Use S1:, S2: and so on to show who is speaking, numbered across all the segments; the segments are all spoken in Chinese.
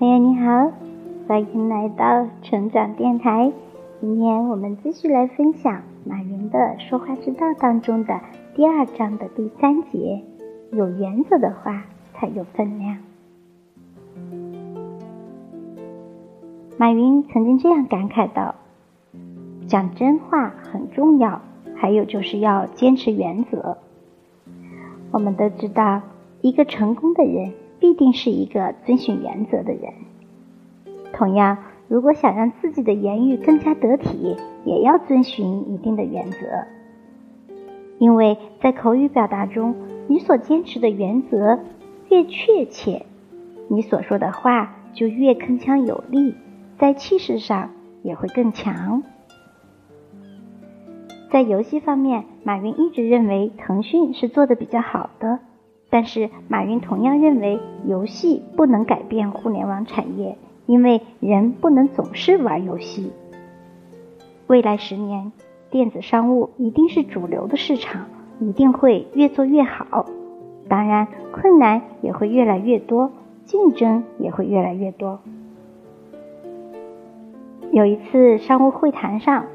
S1: 朋友你好，欢迎来到成长电台。今天我们继续来分享马云的说话之道当中的第二章的第三节：有原则的话才有分量。马云曾经这样感慨道：“讲真话很重要，还有就是要坚持原则。”我们都知道，一个成功的人。必定是一个遵循原则的人。同样，如果想让自己的言语更加得体，也要遵循一定的原则。因为在口语表达中，你所坚持的原则越确切，你所说的话就越铿锵有力，在气势上也会更强。在游戏方面，马云一直认为腾讯是做的比较好的。但是，马云同样认为，游戏不能改变互联网产业，因为人不能总是玩游戏。未来十年，电子商务一定是主流的市场，一定会越做越好。当然，困难也会越来越多，竞争也会越来越多。有一次商务会谈上，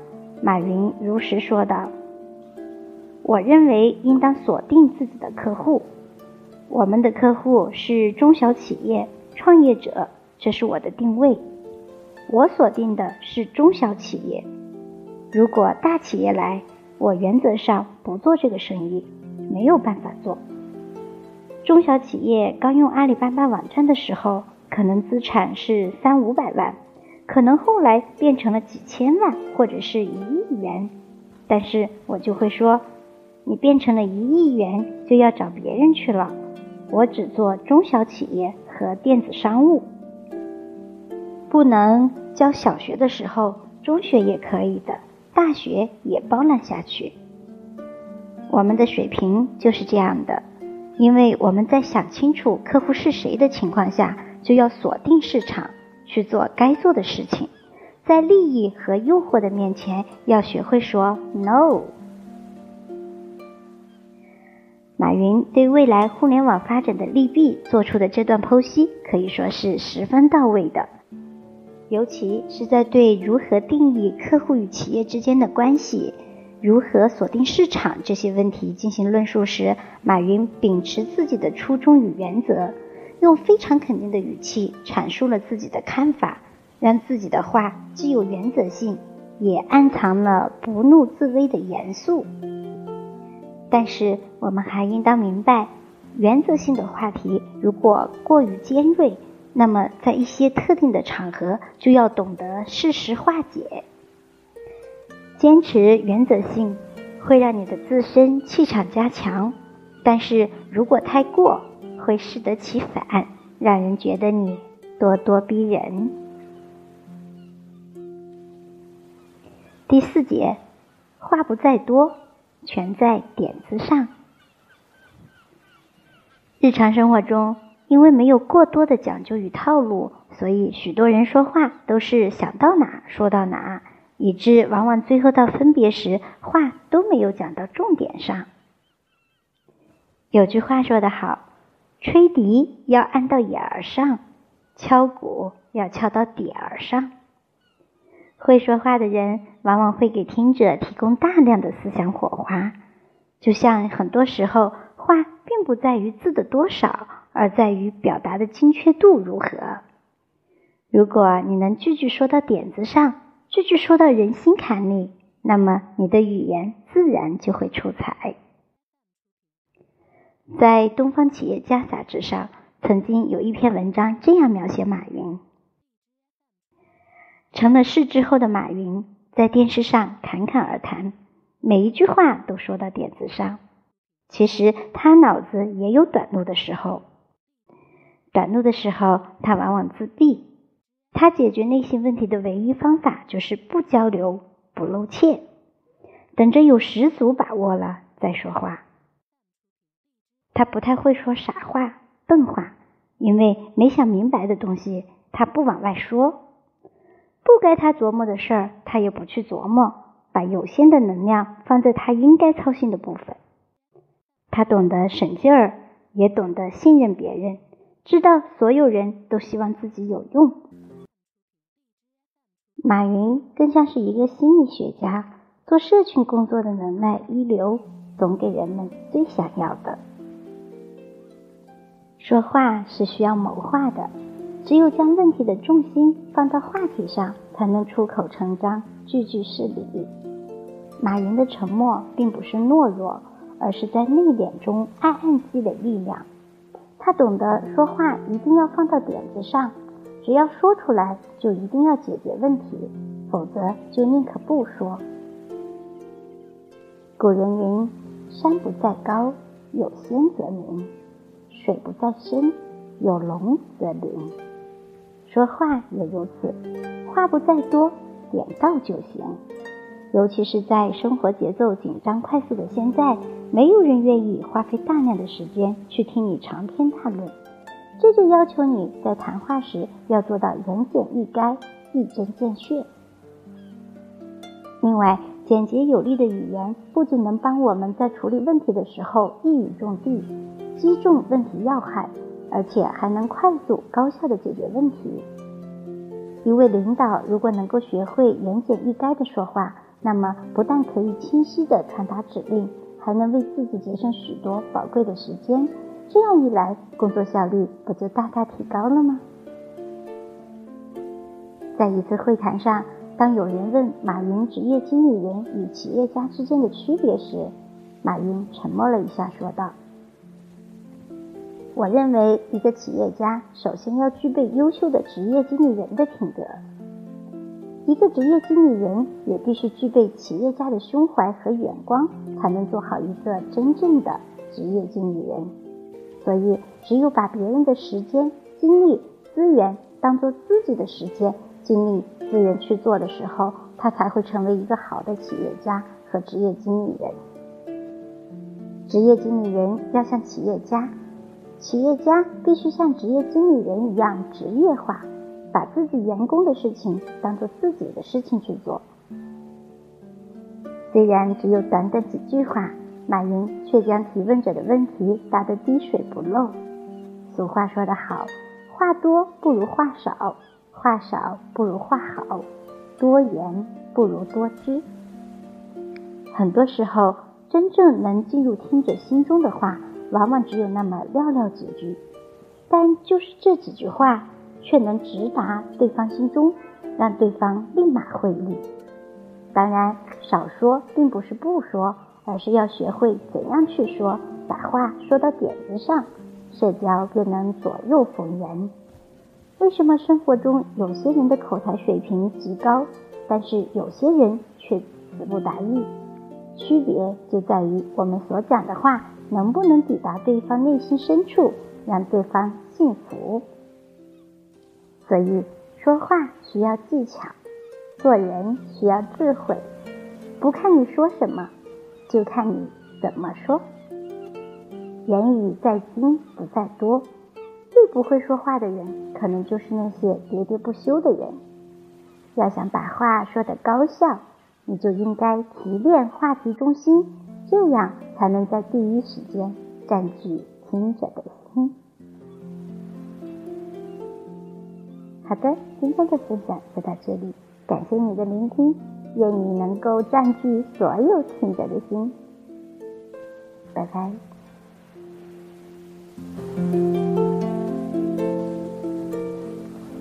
S1: 马云如实说道：“我认为应当锁定自己的客户。”我们的客户是中小企业、创业者，这是我的定位。我锁定的是中小企业。如果大企业来，我原则上不做这个生意，没有办法做。中小企业刚用阿里巴巴网站的时候，可能资产是三五百万，可能后来变成了几千万或者是一亿元，但是我就会说，你变成了一亿元，就要找别人去了。我只做中小企业和电子商务，不能教小学的时候，中学也可以的，大学也包揽下去。我们的水平就是这样的，因为我们在想清楚客户是谁的情况下，就要锁定市场，去做该做的事情，在利益和诱惑的面前，要学会说 no。马云对未来互联网发展的利弊做出的这段剖析，可以说是十分到位的。尤其是在对如何定义客户与企业之间的关系、如何锁定市场这些问题进行论述时，马云秉持自己的初衷与原则，用非常肯定的语气阐述了自己的看法，让自己的话既有原则性，也暗藏了不怒自威的严肃。但是，我们还应当明白，原则性的话题如果过于尖锐，那么在一些特定的场合就要懂得适时化解。坚持原则性会让你的自身气场加强，但是如果太过，会适得其反，让人觉得你咄咄逼人。第四节，话不在多。全在点子上。日常生活中，因为没有过多的讲究与套路，所以许多人说话都是想到哪说到哪，以致往往最后到分别时，话都没有讲到重点上。有句话说得好：“吹笛要按到眼儿上，敲鼓要敲到点儿上。”会说话的人往往会给听者提供大量的思想火花，就像很多时候话并不在于字的多少，而在于表达的精确度如何。如果你能句句说到点子上，句句说到人心坎里，那么你的语言自然就会出彩。在《东方企业家》杂志上，曾经有一篇文章这样描写马云。成了事之后的马云，在电视上侃侃而谈，每一句话都说到点子上。其实他脑子也有短路的时候，短路的时候他往往自闭。他解决内心问题的唯一方法就是不交流、不露怯，等着有十足把握了再说话。他不太会说傻话、笨话，因为没想明白的东西他不往外说。不该他琢磨的事儿，他也不去琢磨，把有限的能量放在他应该操心的部分。他懂得省劲儿，也懂得信任别人，知道所有人都希望自己有用。马云更像是一个心理学家，做社群工作的能耐一流，总给人们最想要的。说话是需要谋划的，只有将问题的重心放到话题上，才能出口成章，句句是理。马云的沉默并不是懦弱，而是在内敛中暗暗积累力量。他懂得说话一定要放到点子上。只要说出来，就一定要解决问题，否则就宁可不说。古人云：“山不在高，有仙则名；水不在深，有龙则灵。”说话也如此，话不在多，点到就行。尤其是在生活节奏紧张、快速的现在，没有人愿意花费大量的时间去听你长篇大论。这就要求你在谈话时要做到言简意赅、一针见血。另外，简洁有力的语言不仅能帮我们在处理问题的时候一语中的，击中问题要害，而且还能快速高效的解决问题。一位领导如果能够学会言简意赅的说话，那么不但可以清晰的传达指令，还能为自己节省许多宝贵的时间。这样一来，工作效率不就大大提高了吗？在一次会谈上，当有人问马云职业经理人与企业家之间的区别时，马云沉默了一下，说道：“我认为，一个企业家首先要具备优秀的职业经理人的品德，一个职业经理人也必须具备企业家的胸怀和眼光，才能做好一个真正的职业经理人。”所以，只有把别人的时间、精力、资源当做自己的时间、精力、资源去做的时候，他才会成为一个好的企业家和职业经理人。职业经理人要像企业家，企业家必须像职业经理人一样职业化，把自己员工的事情当做自己的事情去做。虽然只有短短几句话。马云却将提问者的问题答得滴水不漏。俗话说得好，话多不如话少，话少不如话好，多言不如多知。很多时候，真正能进入听者心中的话，往往只有那么寥寥几句，但就是这几句话，却能直达对方心中，让对方立马会意。当然，少说并不是不说。而是要学会怎样去说，把话说到点子上，社交便能左右逢源。为什么生活中有些人的口才水平极高，但是有些人却词不达意？区别就在于我们所讲的话能不能抵达对方内心深处，让对方信服。所以，说话需要技巧，做人需要智慧。不看你说什么。就看你怎么说。言语在精不在多，最不会说话的人，可能就是那些喋喋不休的人。要想把话说得高效，你就应该提炼话题中心，这样才能在第一时间占据听者的心。好的，今天的分享就到这里，感谢你的聆听。愿你能够占据所有听者的心，拜拜。